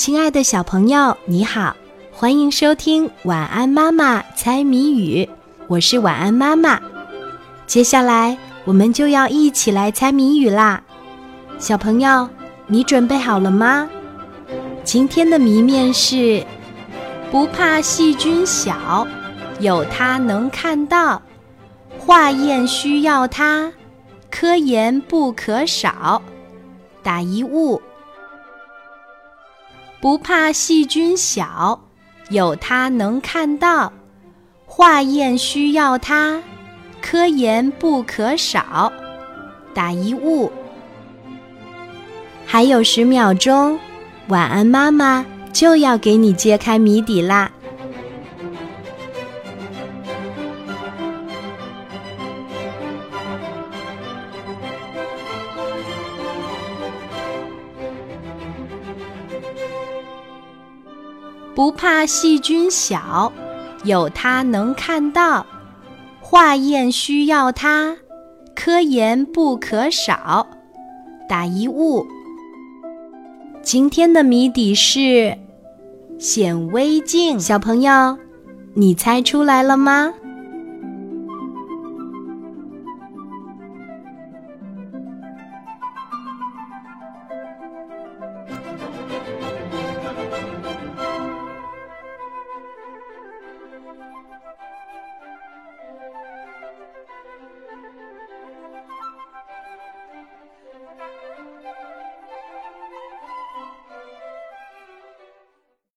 亲爱的小朋友，你好，欢迎收听《晚安妈妈猜谜语》，我是晚安妈妈。接下来我们就要一起来猜谜语啦，小朋友，你准备好了吗？今天的谜面是：不怕细菌小，有它能看到，化验需要它，科研不可少。打一物。不怕细菌小，有它能看到，化验需要它，科研不可少。打一物。还有十秒钟，晚安妈妈就要给你揭开谜底啦。不怕细菌小，有它能看到，化验需要它，科研不可少。打一物。今天的谜底是显微镜，小朋友，你猜出来了吗？